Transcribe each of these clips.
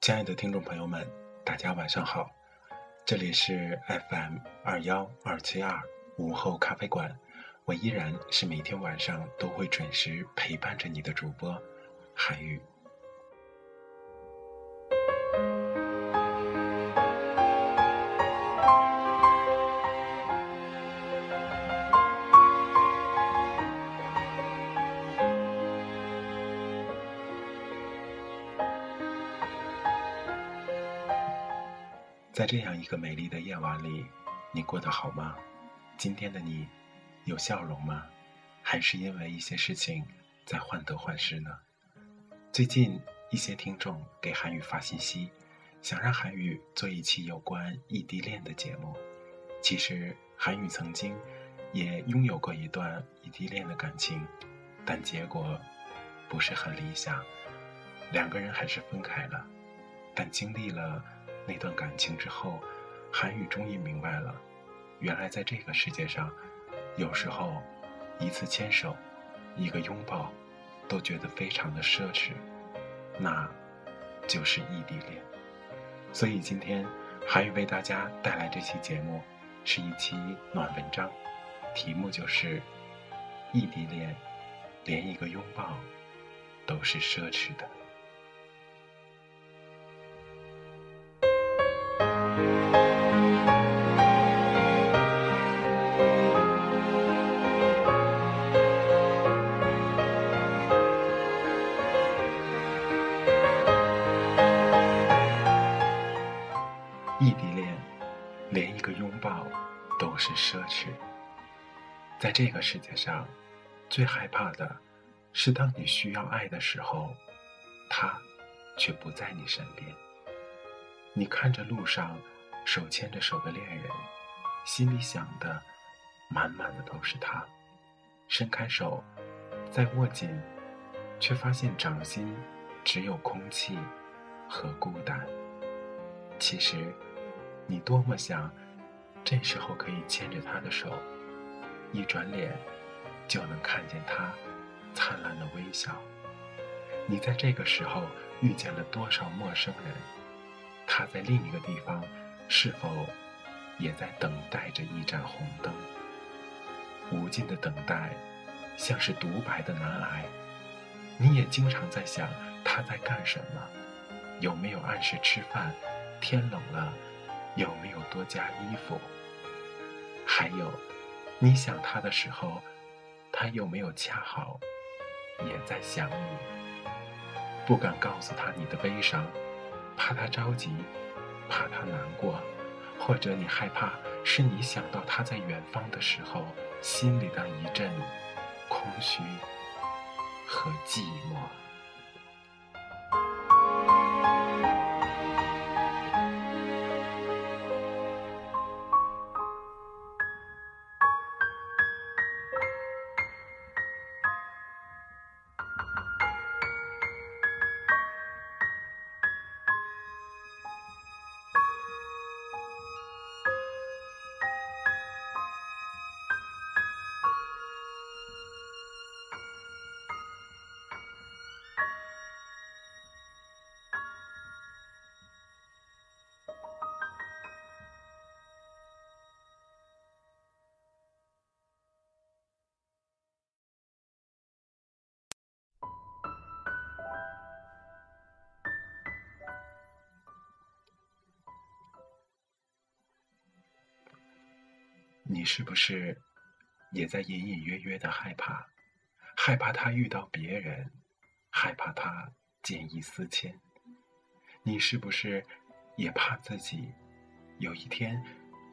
亲爱的听众朋友们，大家晚上好，这里是 FM 二幺二七二午后咖啡馆，我依然是每天晚上都会准时陪伴着你的主播韩语。在这样一个美丽的夜晚里，你过得好吗？今天的你有笑容吗？还是因为一些事情在患得患失呢？最近一些听众给韩宇发信息，想让韩宇做一期有关异地恋的节目。其实韩宇曾经也拥有过一段异地恋的感情，但结果不是很理想，两个人还是分开了。但经历了。那段感情之后，韩宇终于明白了，原来在这个世界上，有时候一次牵手，一个拥抱，都觉得非常的奢侈，那就是异地恋。所以今天韩宇为大家带来这期节目，是一期暖文章，题目就是异地恋，连一个拥抱都是奢侈的。抱都是奢侈。在这个世界上，最害怕的是当你需要爱的时候，他却不在你身边。你看着路上手牵着手的恋人，心里想的满满的都是他。伸开手，再握紧，却发现掌心只有空气和孤单。其实。你多么想，这时候可以牵着他的手，一转脸就能看见他灿烂的微笑。你在这个时候遇见了多少陌生人？他在另一个地方，是否也在等待着一盏红灯？无尽的等待，像是独白的难挨。你也经常在想他在干什么？有没有按时吃饭？天冷了。有没有多加衣服？还有，你想他的时候，他有没有恰好也在想你？不敢告诉他你的悲伤，怕他着急，怕他难过，或者你害怕是你想到他在远方的时候，心里的一阵空虚和寂寞。你是不是也在隐隐约约的害怕？害怕他遇到别人，害怕他见异思迁。你是不是也怕自己有一天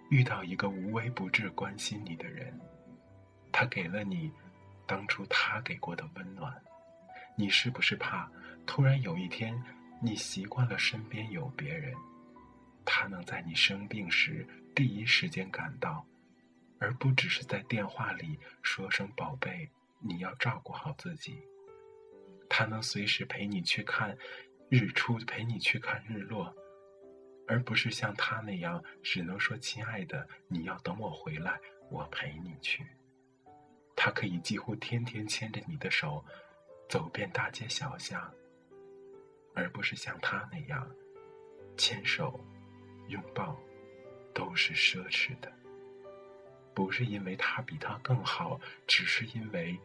遇到一个无微不至关心你的人？他给了你当初他给过的温暖。你是不是怕突然有一天你习惯了身边有别人，他能在你生病时第一时间赶到，而不只是在电话里说声“宝贝”。你要照顾好自己。他能随时陪你去看日出，陪你去看日落，而不是像他那样只能说“亲爱的，你要等我回来，我陪你去。”他可以几乎天天牵着你的手，走遍大街小巷，而不是像他那样牵手、拥抱都是奢侈的。不是因为他比他更好，只是因为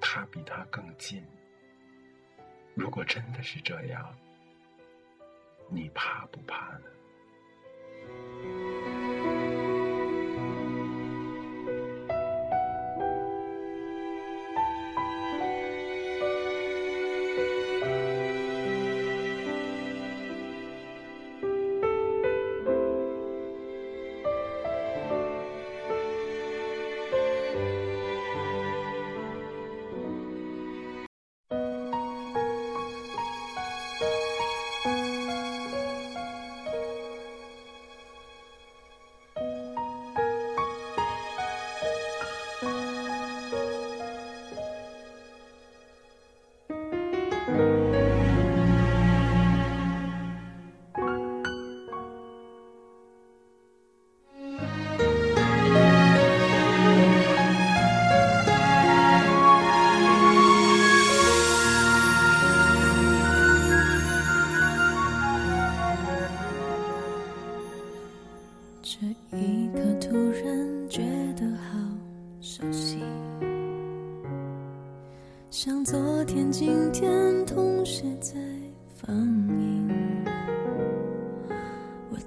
他比他更近。如果真的是这样，你怕不怕呢？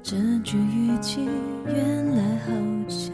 这句语气原来好像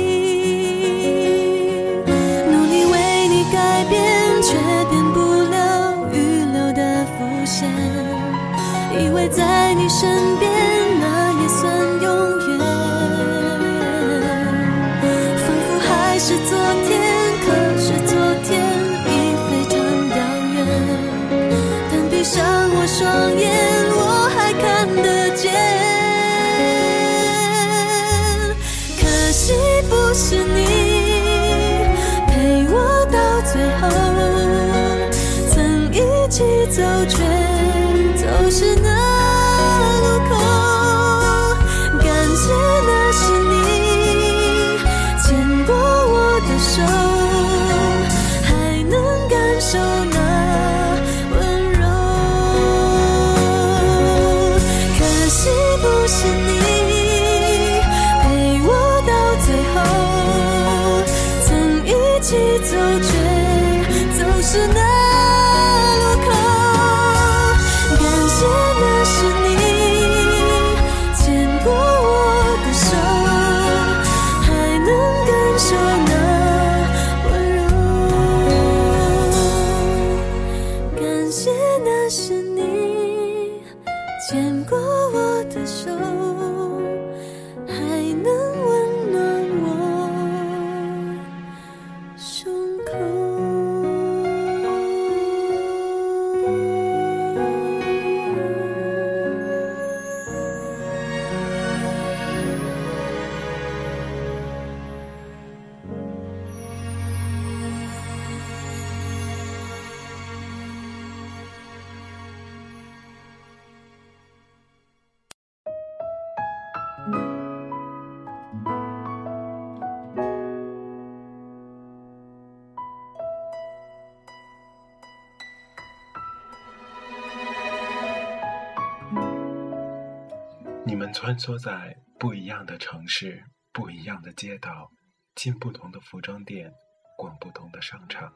你们穿梭在不一样的城市、不一样的街道，进不同的服装店，逛不同的商场。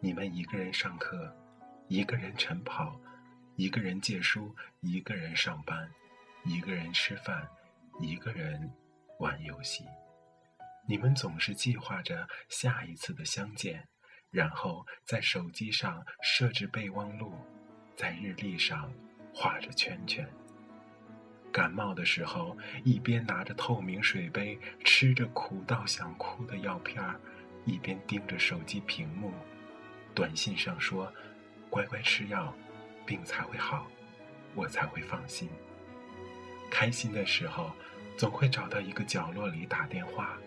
你们一个人上课，一个人晨跑，一个人借书，一个人上班，一个人吃饭，一个人玩游戏。你们总是计划着下一次的相见，然后在手机上设置备忘录，在日历上画着圈圈。感冒的时候，一边拿着透明水杯，吃着苦到想哭的药片儿，一边盯着手机屏幕。短信上说：“乖乖吃药，病才会好，我才会放心。”开心的时候，总会找到一个角落里打电话，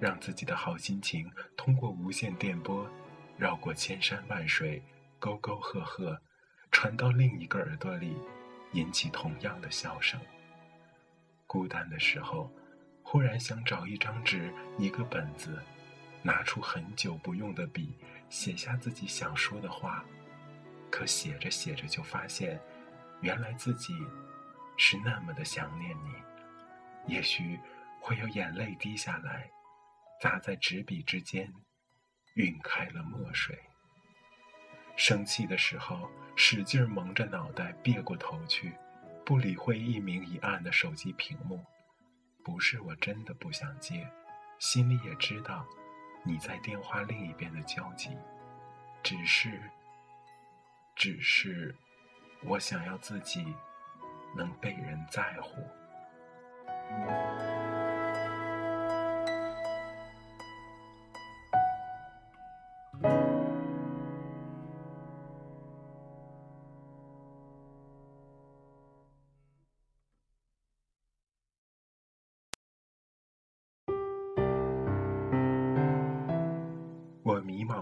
让自己的好心情通过无线电波，绕过千山万水，沟沟壑壑，传到另一个耳朵里，引起同样的笑声。孤单的时候，忽然想找一张纸、一个本子，拿出很久不用的笔，写下自己想说的话。可写着写着就发现，原来自己是那么的想念你。也许会有眼泪滴下来，砸在纸笔之间，晕开了墨水。生气的时候，使劲蒙着脑袋，别过头去。不理会一明一暗的手机屏幕，不是我真的不想接，心里也知道你在电话另一边的焦急，只是，只是，我想要自己能被人在乎。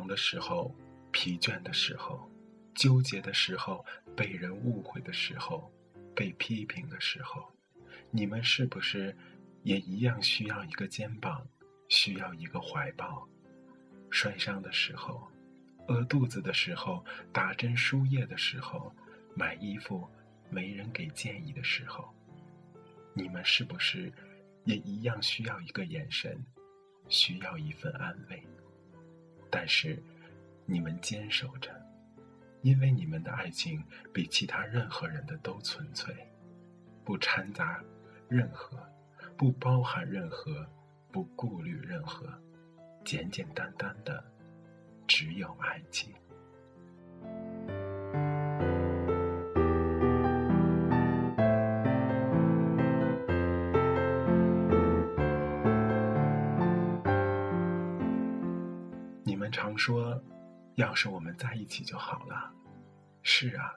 的时候，疲倦的时候，纠结的时候，被人误会的时候，被批评的时候，你们是不是也一样需要一个肩膀，需要一个怀抱？摔伤的时候，饿肚子的时候，打针输液的时候，买衣服没人给建议的时候，你们是不是也一样需要一个眼神，需要一份安慰？但是，你们坚守着，因为你们的爱情比其他任何人的都纯粹，不掺杂任何，不包含任何，不顾虑任何，简简单单的，只有爱情。常说，要是我们在一起就好了。是啊，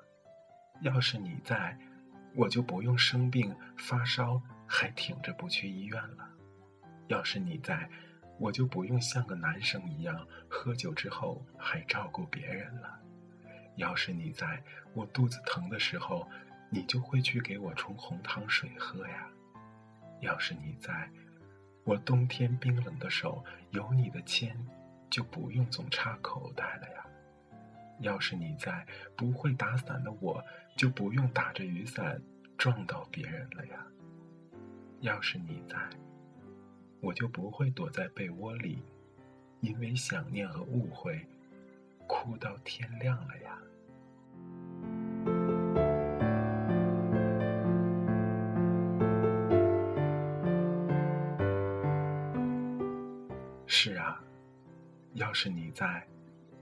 要是你在，我就不用生病发烧还挺着不去医院了。要是你在，我就不用像个男生一样喝酒之后还照顾别人了。要是你在，我肚子疼的时候，你就会去给我冲红糖水喝呀。要是你在，我冬天冰冷的手有你的牵。就不用总插口袋了呀。要是你在，不会打伞的我就不用打着雨伞撞到别人了呀。要是你在，我就不会躲在被窝里因为想念和误会，哭到天亮了呀。是啊，要是你在，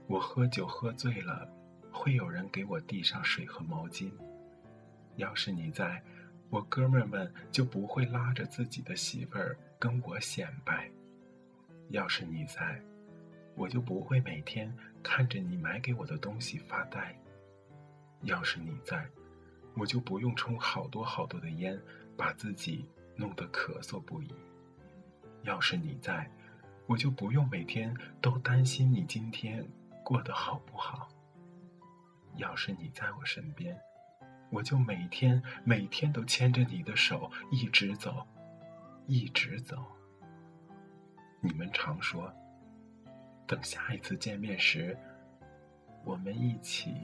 我喝酒喝醉了，会有人给我递上水和毛巾；要是你在，我哥们们就不会拉着自己的媳妇儿跟我显摆；要是你在，我就不会每天看着你买给我的东西发呆；要是你在，我就不用抽好多好多的烟，把自己弄得咳嗽不已；要是你在。我就不用每天都担心你今天过得好不好。要是你在我身边，我就每天每天都牵着你的手一直走，一直走。你们常说，等下一次见面时，我们一起。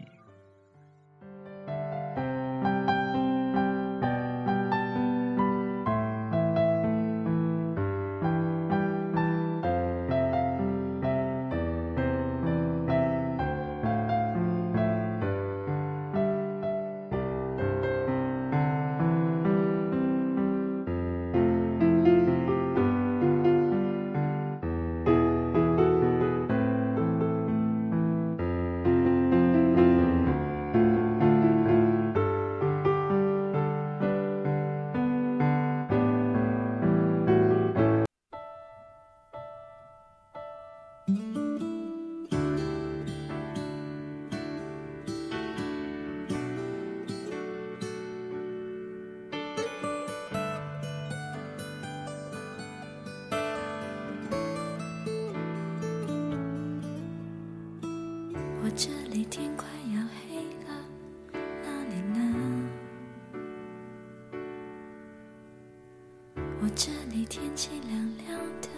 我这里天气凉凉的，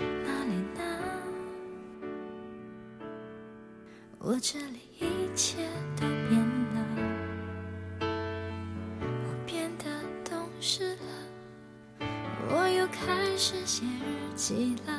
哪里呢？我这里一切都变了，我变得懂事了，我又开始写日记了，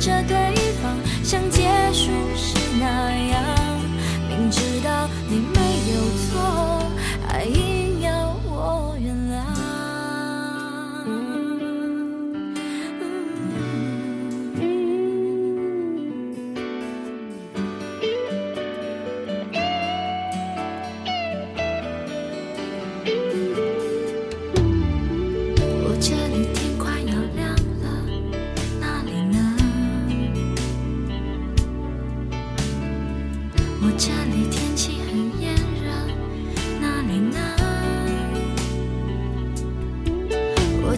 着对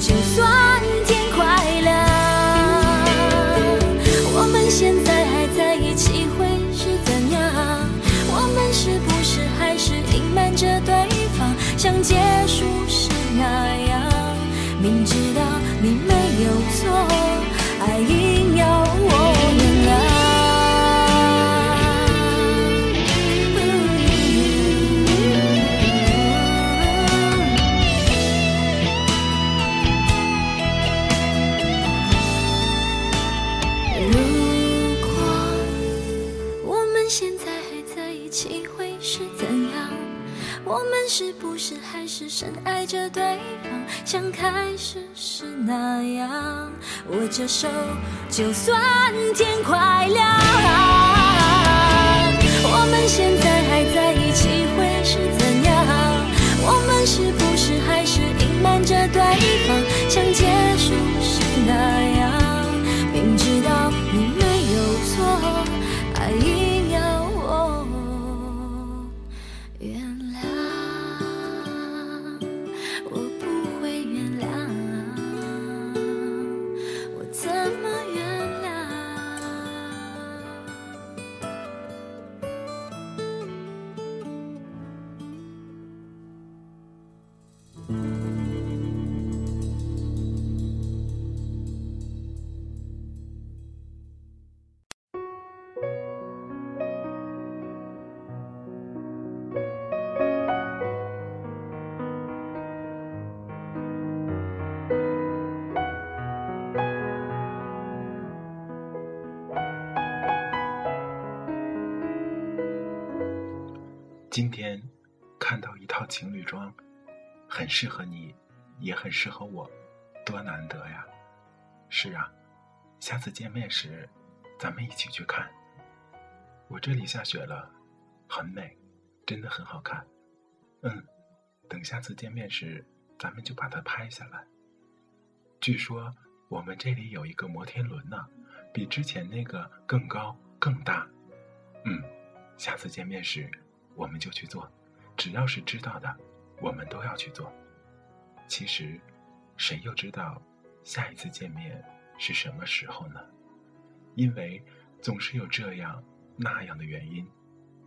就算天快亮。深爱着对方，像开始时那样？握着手，就算天快亮。我们现在还在一起会今天看到一套情侣装，很适合你，也很适合我，多难得呀！是啊，下次见面时，咱们一起去看。我这里下雪了，很美，真的很好看。嗯，等下次见面时，咱们就把它拍下来。据说我们这里有一个摩天轮呢，比之前那个更高更大。嗯，下次见面时。我们就去做，只要是知道的，我们都要去做。其实，谁又知道下一次见面是什么时候呢？因为总是有这样那样的原因，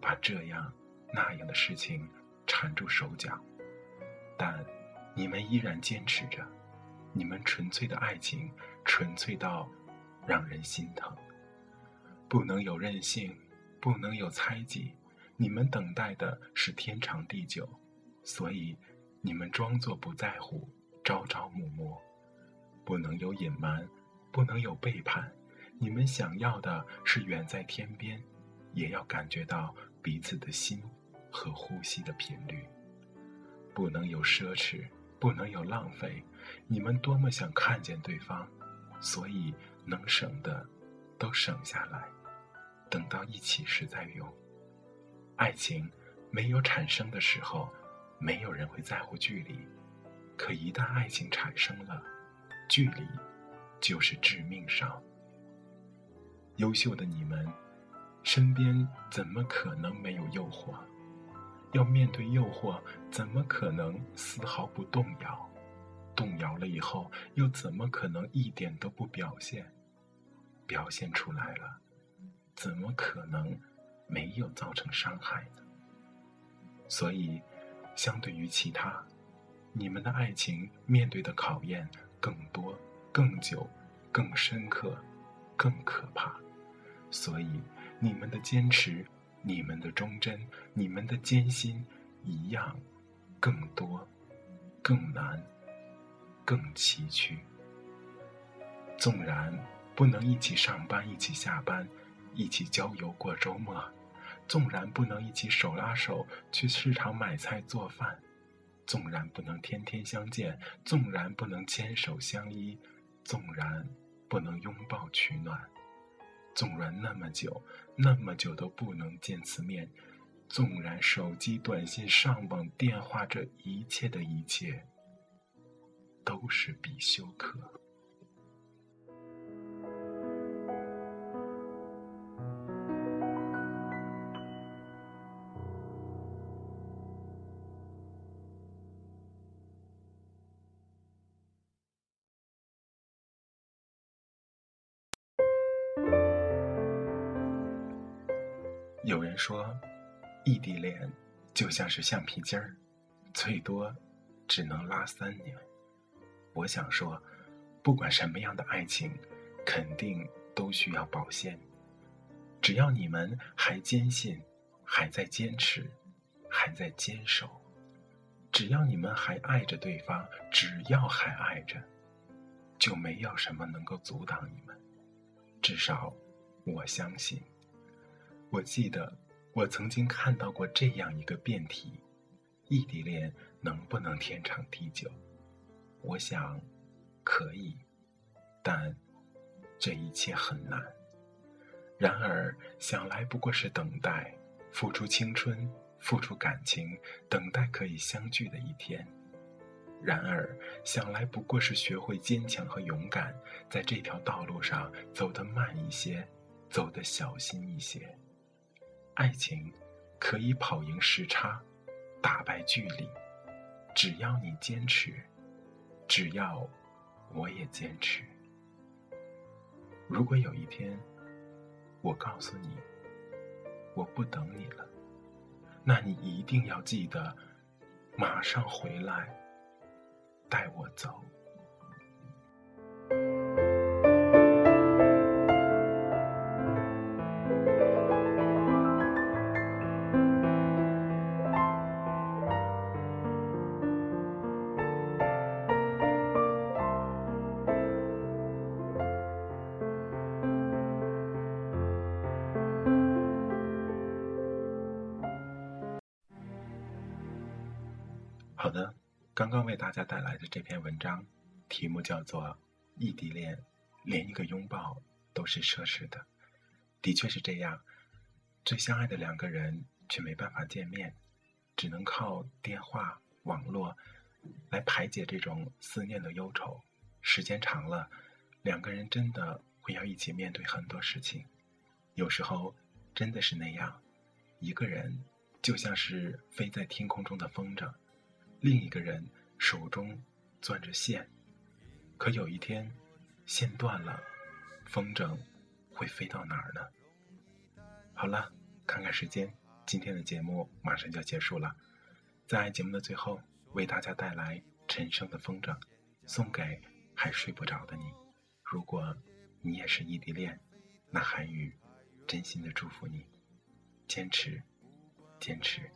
把这样那样的事情缠住手脚。但你们依然坚持着，你们纯粹的爱情，纯粹到让人心疼。不能有任性，不能有猜忌。你们等待的是天长地久，所以你们装作不在乎，朝朝暮暮，不能有隐瞒，不能有背叛。你们想要的是远在天边，也要感觉到彼此的心和呼吸的频率。不能有奢侈，不能有浪费。你们多么想看见对方，所以能省的都省下来，等到一起时再用。爱情没有产生的时候，没有人会在乎距离；可一旦爱情产生了，距离就是致命伤。优秀的你们，身边怎么可能没有诱惑？要面对诱惑，怎么可能丝毫不动摇？动摇了以后，又怎么可能一点都不表现？表现出来了，怎么可能？没有造成伤害的，所以，相对于其他，你们的爱情面对的考验更多、更久、更深刻、更可怕。所以，你们的坚持、你们的忠贞、你们的艰辛，一样，更多、更难、更崎岖。纵然不能一起上班、一起下班、一起郊游过周末。纵然不能一起手拉手去市场买菜做饭，纵然不能天天相见，纵然不能牵手相依，纵然不能拥抱取暖，纵然那么久那么久都不能见次面，纵然手机短信、上网、电话这一切的一切，都是必修课。说，异地恋就像是橡皮筋儿，最多只能拉三年。我想说，不管什么样的爱情，肯定都需要保鲜。只要你们还坚信，还在坚持，还在坚守；只要你们还爱着对方，只要还爱着，就没有什么能够阻挡你们。至少，我相信。我记得，我曾经看到过这样一个辩题：异地恋能不能天长地久？我想，可以，但这一切很难。然而，想来不过是等待，付出青春，付出感情，等待可以相聚的一天。然而，想来不过是学会坚强和勇敢，在这条道路上走得慢一些，走得小心一些。爱情可以跑赢时差，打败距离，只要你坚持，只要我也坚持。如果有一天，我告诉你我不等你了，那你一定要记得，马上回来。带我走。刚为大家带来的这篇文章，题目叫做《异地恋》，连一个拥抱都是奢侈的。的确是这样，最相爱的两个人却没办法见面，只能靠电话、网络来排解这种思念的忧愁。时间长了，两个人真的会要一起面对很多事情。有时候真的是那样，一个人就像是飞在天空中的风筝。另一个人手中攥着线，可有一天线断了，风筝会飞到哪儿呢？好了，看看时间，今天的节目马上就要结束了。在节目的最后，为大家带来陈升的《风筝》，送给还睡不着的你。如果你也是异地恋，那韩语真心的祝福你，坚持，坚持。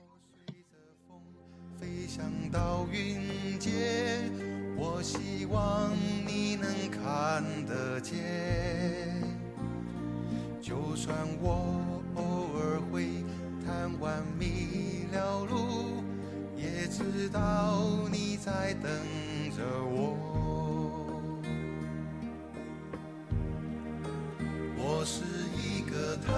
飞翔到云间，我希望你能看得见。就算我偶尔会贪玩迷了路，也知道你在等着我。我是一个贪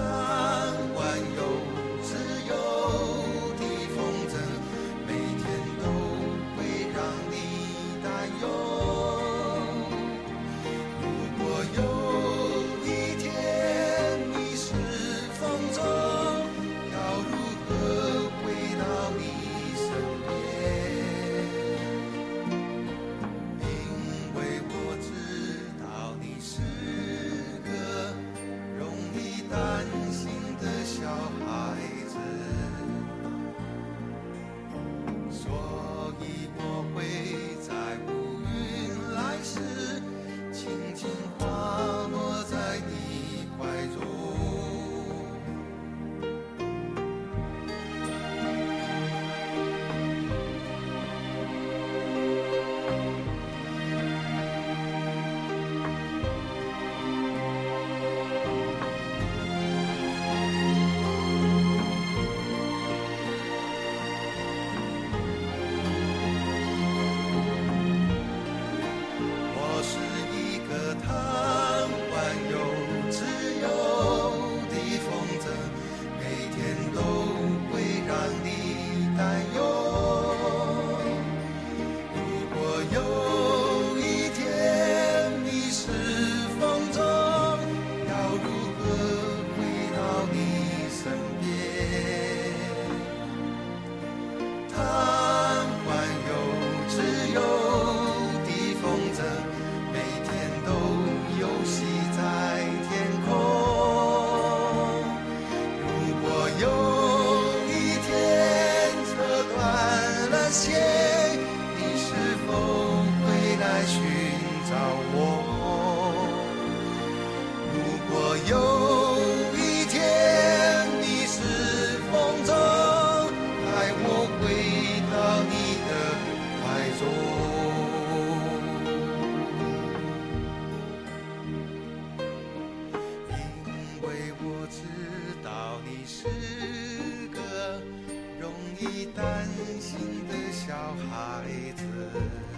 知道你是个容易担心的小孩子。